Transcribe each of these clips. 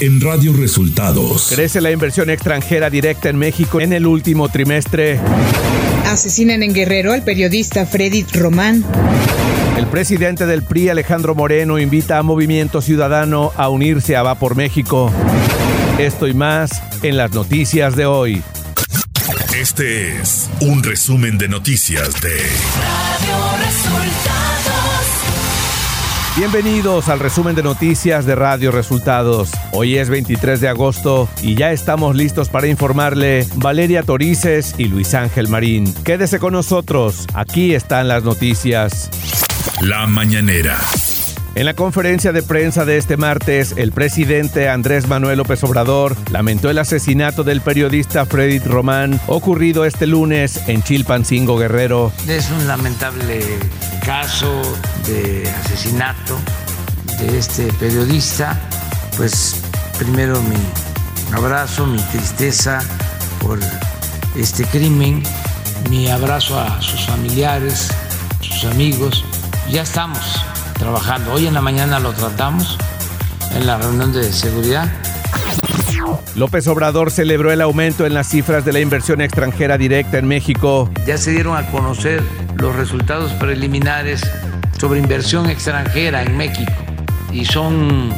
en Radio Resultados. Crece la inversión extranjera directa en México en el último trimestre. Asesinan en Guerrero al periodista Freddy Román. El presidente del PRI, Alejandro Moreno, invita a Movimiento Ciudadano a unirse a Va por México. Esto y más en las noticias de hoy. Este es un resumen de noticias de Radio Resultados. Bienvenidos al resumen de noticias de Radio Resultados. Hoy es 23 de agosto y ya estamos listos para informarle Valeria Torices y Luis Ángel Marín. Quédese con nosotros, aquí están las noticias. La mañanera. En la conferencia de prensa de este martes, el presidente Andrés Manuel López Obrador lamentó el asesinato del periodista Freddy Román ocurrido este lunes en Chilpancingo Guerrero. Es un lamentable caso de asesinato de este periodista. Pues primero mi abrazo, mi tristeza por este crimen, mi abrazo a sus familiares, sus amigos. Ya estamos trabajando. Hoy en la mañana lo tratamos en la reunión de seguridad. López Obrador celebró el aumento en las cifras de la inversión extranjera directa en México. Ya se dieron a conocer los resultados preliminares sobre inversión extranjera en México y son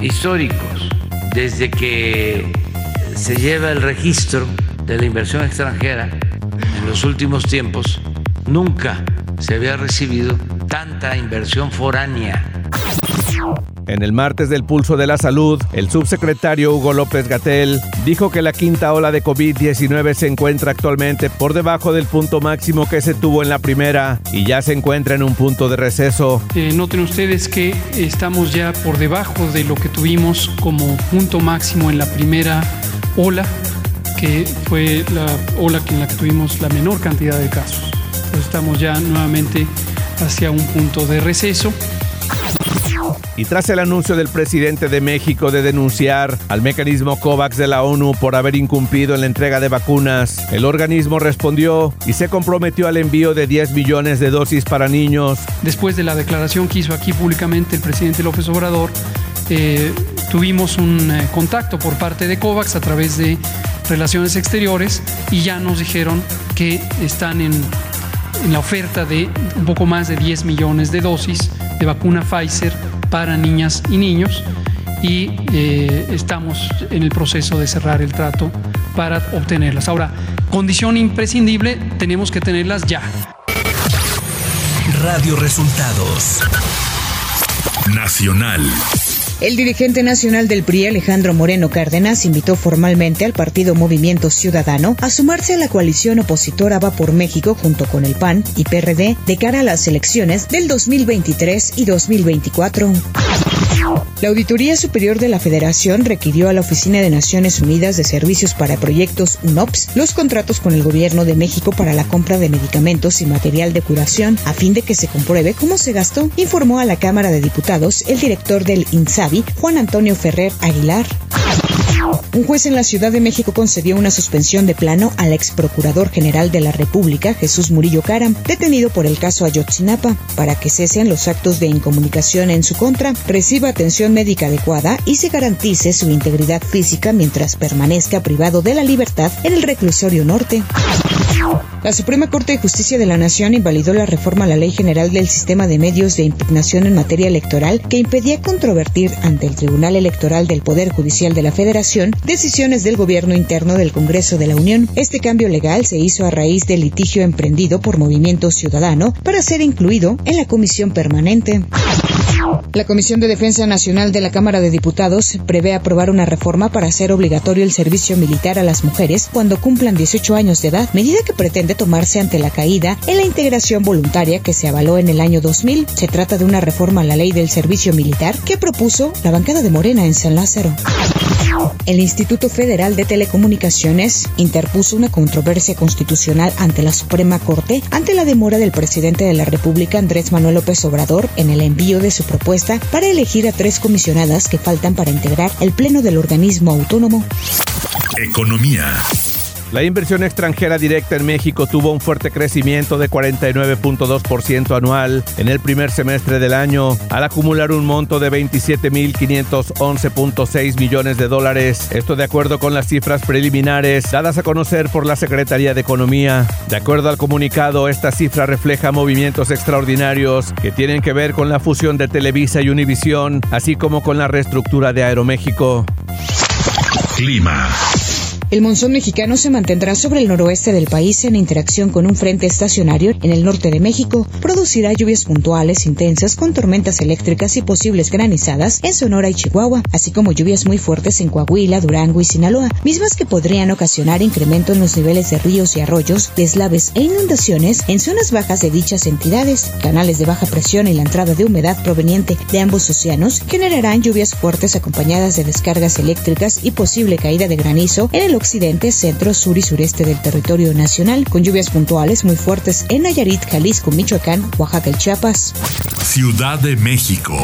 históricos. Desde que se lleva el registro de la inversión extranjera en los últimos tiempos, nunca se había recibido tanta inversión foránea. En el martes del Pulso de la Salud, el subsecretario Hugo López Gatel dijo que la quinta ola de COVID-19 se encuentra actualmente por debajo del punto máximo que se tuvo en la primera y ya se encuentra en un punto de receso. Eh, noten ustedes que estamos ya por debajo de lo que tuvimos como punto máximo en la primera ola, que fue la ola en la que tuvimos la menor cantidad de casos. estamos ya nuevamente hacia un punto de receso. Y tras el anuncio del presidente de México de denunciar al mecanismo COVAX de la ONU por haber incumplido en la entrega de vacunas, el organismo respondió y se comprometió al envío de 10 millones de dosis para niños. Después de la declaración que hizo aquí públicamente el presidente López Obrador, eh, tuvimos un eh, contacto por parte de COVAX a través de Relaciones Exteriores y ya nos dijeron que están en en la oferta de un poco más de 10 millones de dosis de vacuna Pfizer para niñas y niños y eh, estamos en el proceso de cerrar el trato para obtenerlas. Ahora, condición imprescindible, tenemos que tenerlas ya. Radio Resultados Nacional. El dirigente nacional del PRI, Alejandro Moreno Cárdenas, invitó formalmente al partido Movimiento Ciudadano a sumarse a la coalición opositora Va por México junto con el PAN y PRD de cara a las elecciones del 2023 y 2024. La Auditoría Superior de la Federación requirió a la Oficina de Naciones Unidas de Servicios para Proyectos UNOPS los contratos con el Gobierno de México para la compra de medicamentos y material de curación a fin de que se compruebe cómo se gastó, informó a la Cámara de Diputados el director del INSABI, Juan Antonio Ferrer Aguilar. Un juez en la Ciudad de México concedió una suspensión de plano al ex procurador general de la República, Jesús Murillo Caram, detenido por el caso Ayotzinapa, para que cesen los actos de incomunicación en su contra, reciba atención médica adecuada y se garantice su integridad física mientras permanezca privado de la libertad en el reclusorio norte. La Suprema Corte de Justicia de la Nación invalidó la reforma a la Ley General del Sistema de Medios de Impugnación en materia electoral que impedía controvertir ante el Tribunal Electoral del Poder Judicial de la Federación decisiones del gobierno interno del Congreso de la Unión. Este cambio legal se hizo a raíz del litigio emprendido por Movimiento Ciudadano para ser incluido en la comisión permanente. La Comisión de Defensa Nacional de la Cámara de Diputados prevé aprobar una reforma para hacer obligatorio el servicio militar a las mujeres cuando cumplan 18 años de edad, medida que pretende tomarse ante la caída en la integración voluntaria que se avaló en el año 2000. Se trata de una reforma a la ley del servicio militar que propuso la bancada de Morena en San Lázaro. El Instituto Federal de Telecomunicaciones interpuso una controversia constitucional ante la Suprema Corte ante la demora del presidente de la República Andrés Manuel López Obrador en el envío de su propuesta para elegir a tres comisionadas que faltan para integrar el pleno del organismo autónomo. Economía. La inversión extranjera directa en México tuvo un fuerte crecimiento de 49.2% anual en el primer semestre del año, al acumular un monto de 27.511.6 millones de dólares. Esto de acuerdo con las cifras preliminares dadas a conocer por la Secretaría de Economía. De acuerdo al comunicado, esta cifra refleja movimientos extraordinarios que tienen que ver con la fusión de Televisa y Univisión, así como con la reestructura de Aeroméxico. Clima. El monzón mexicano se mantendrá sobre el noroeste del país en interacción con un frente estacionario en el norte de México. Producirá lluvias puntuales intensas con tormentas eléctricas y posibles granizadas en Sonora y Chihuahua, así como lluvias muy fuertes en Coahuila, Durango y Sinaloa, mismas que podrían ocasionar incremento en los niveles de ríos y arroyos, deslaves e inundaciones en zonas bajas de dichas entidades. Canales de baja presión y la entrada de humedad proveniente de ambos océanos generarán lluvias fuertes acompañadas de descargas eléctricas y posible caída de granizo en el occidente, centro, sur y sureste del territorio nacional, con lluvias puntuales muy fuertes en Nayarit, Jalisco, Michoacán, Oaxaca y Chiapas. Ciudad de México.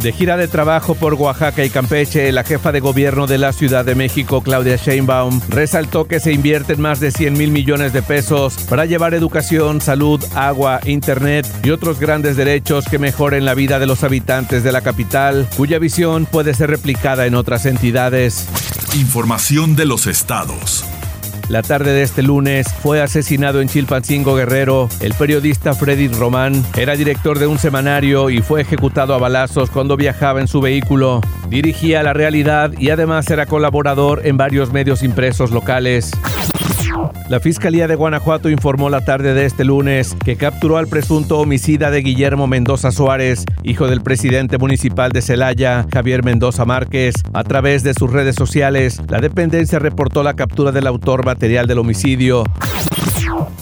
De gira de trabajo por Oaxaca y Campeche, la jefa de gobierno de la Ciudad de México, Claudia Sheinbaum, resaltó que se invierten más de 100 mil millones de pesos para llevar educación, salud, agua, internet y otros grandes derechos que mejoren la vida de los habitantes de la capital, cuya visión puede ser replicada en otras entidades. Información de los estados. La tarde de este lunes fue asesinado en Chilpancingo Guerrero el periodista Freddy Román. Era director de un semanario y fue ejecutado a balazos cuando viajaba en su vehículo. Dirigía La Realidad y además era colaborador en varios medios impresos locales. La Fiscalía de Guanajuato informó la tarde de este lunes que capturó al presunto homicida de Guillermo Mendoza Suárez, hijo del presidente municipal de Celaya, Javier Mendoza Márquez. A través de sus redes sociales, la dependencia reportó la captura del autor material del homicidio.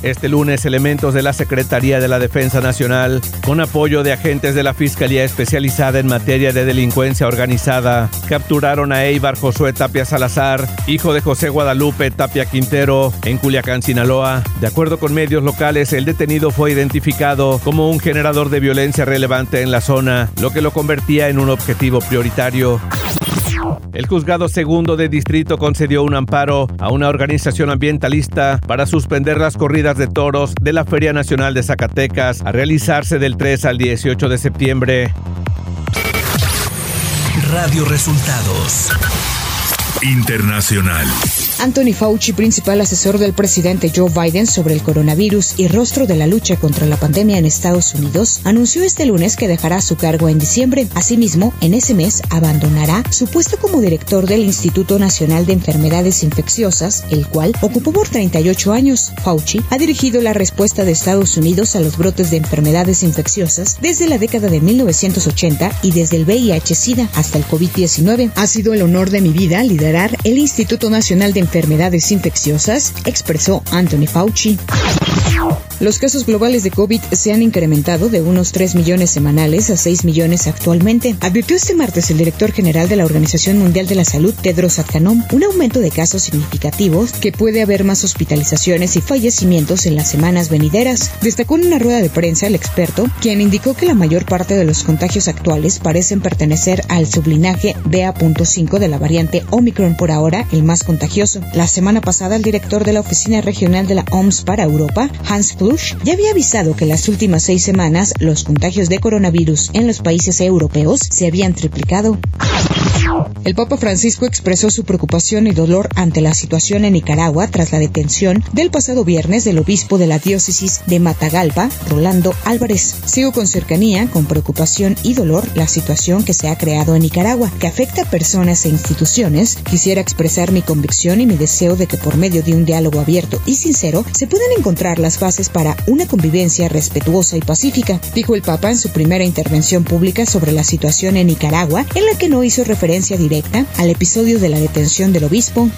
Este lunes, elementos de la Secretaría de la Defensa Nacional, con apoyo de agentes de la Fiscalía Especializada en materia de delincuencia organizada, capturaron a Eibar Josué Tapia Salazar, hijo de José Guadalupe Tapia Quintero, en Culiacán, Sinaloa. De acuerdo con medios locales, el detenido fue identificado como un generador de violencia relevante en la zona, lo que lo convertía en un objetivo prioritario. El juzgado segundo de distrito concedió un amparo a una organización ambientalista para suspender las corridas de toros de la Feria Nacional de Zacatecas a realizarse del 3 al 18 de septiembre. Radio Resultados. Internacional. Anthony Fauci, principal asesor del presidente Joe Biden sobre el coronavirus y rostro de la lucha contra la pandemia en Estados Unidos, anunció este lunes que dejará su cargo en diciembre. Asimismo, en ese mes abandonará su puesto como director del Instituto Nacional de Enfermedades Infecciosas, el cual ocupó por 38 años. Fauci ha dirigido la respuesta de Estados Unidos a los brotes de enfermedades infecciosas desde la década de 1980 y desde el VIH-Sida hasta el COVID-19. Ha sido el honor de mi vida liderar el Instituto Nacional de enfermedades infecciosas, expresó Anthony Fauci. Los casos globales de COVID se han incrementado de unos 3 millones semanales a 6 millones actualmente, advirtió este martes el director general de la Organización Mundial de la Salud, Tedros Adhanom, un aumento de casos significativos que puede haber más hospitalizaciones y fallecimientos en las semanas venideras. Destacó en una rueda de prensa el experto, quien indicó que la mayor parte de los contagios actuales parecen pertenecer al sublinaje BA.5 de la variante Omicron, por ahora el más contagioso. La semana pasada, el director de la Oficina Regional de la OMS para Europa, Hans Klusch, ya había avisado que las últimas seis semanas los contagios de coronavirus en los países europeos se habían triplicado. El Papa Francisco expresó su preocupación y dolor ante la situación en Nicaragua tras la detención del pasado viernes del obispo de la diócesis de Matagalpa, Rolando Álvarez. Sigo con cercanía, con preocupación y dolor la situación que se ha creado en Nicaragua, que afecta a personas e instituciones. Quisiera expresar mi convicción y mi deseo de que por medio de un diálogo abierto y sincero se puedan encontrar las bases para una convivencia respetuosa y pacífica, dijo el Papa en su primera intervención pública sobre la situación en Nicaragua, en la que no hizo referencia directa al episodio de la detención del obispo.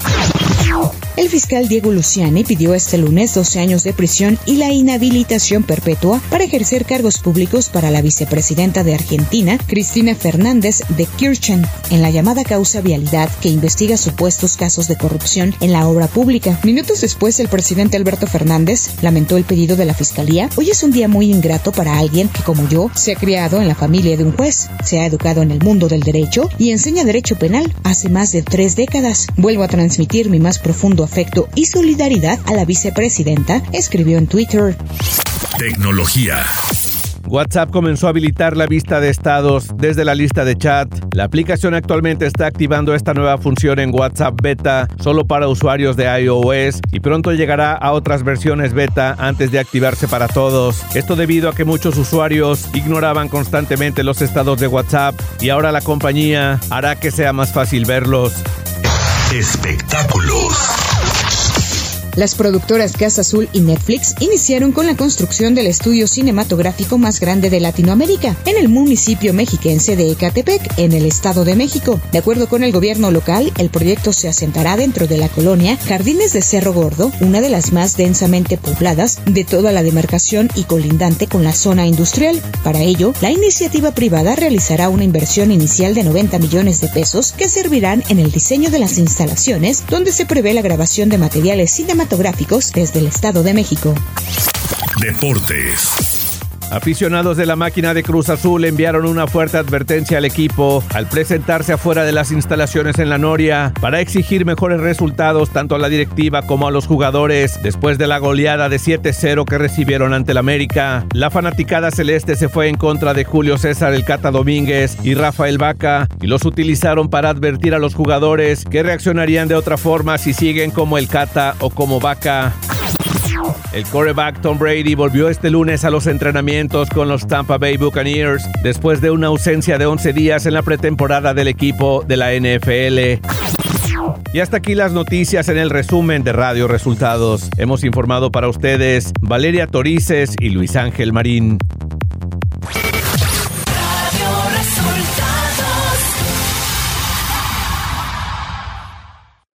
El fiscal Diego Luciani pidió este lunes 12 años de prisión y la inhabilitación perpetua para ejercer cargos públicos para la vicepresidenta de Argentina, Cristina Fernández de Kirchner, en la llamada causa vialidad que investiga supuestos casos de corrupción en la obra pública. Minutos después, el presidente Alberto Fernández lamentó el pedido de la fiscalía. Hoy es un día muy ingrato para alguien que, como yo, se ha criado en la familia de un juez, se ha educado en el mundo del derecho y enseña derecho penal hace más de tres décadas. Vuelvo a transmitir mi más profundo afecto y solidaridad a la vicepresidenta, escribió en Twitter. Tecnología. WhatsApp comenzó a habilitar la vista de estados desde la lista de chat. La aplicación actualmente está activando esta nueva función en WhatsApp Beta solo para usuarios de iOS y pronto llegará a otras versiones beta antes de activarse para todos. Esto debido a que muchos usuarios ignoraban constantemente los estados de WhatsApp y ahora la compañía hará que sea más fácil verlos. Espectáculos. Las productoras Casa Azul y Netflix iniciaron con la construcción del estudio cinematográfico más grande de Latinoamérica, en el municipio mexiquense de Ecatepec, en el Estado de México. De acuerdo con el gobierno local, el proyecto se asentará dentro de la colonia Jardines de Cerro Gordo, una de las más densamente pobladas de toda la demarcación y colindante con la zona industrial. Para ello, la iniciativa privada realizará una inversión inicial de 90 millones de pesos que servirán en el diseño de las instalaciones, donde se prevé la grabación de materiales cinematográficos desde el Estado de México. Deportes. Aficionados de la máquina de Cruz Azul enviaron una fuerte advertencia al equipo al presentarse afuera de las instalaciones en la Noria para exigir mejores resultados tanto a la directiva como a los jugadores después de la goleada de 7-0 que recibieron ante el América. La fanaticada celeste se fue en contra de Julio César El Cata Domínguez y Rafael Vaca y los utilizaron para advertir a los jugadores que reaccionarían de otra forma si siguen como El Cata o como Vaca. El quarterback Tom Brady volvió este lunes a los entrenamientos con los Tampa Bay Buccaneers después de una ausencia de 11 días en la pretemporada del equipo de la NFL. Y hasta aquí las noticias en el resumen de Radio Resultados. Hemos informado para ustedes Valeria Torices y Luis Ángel Marín.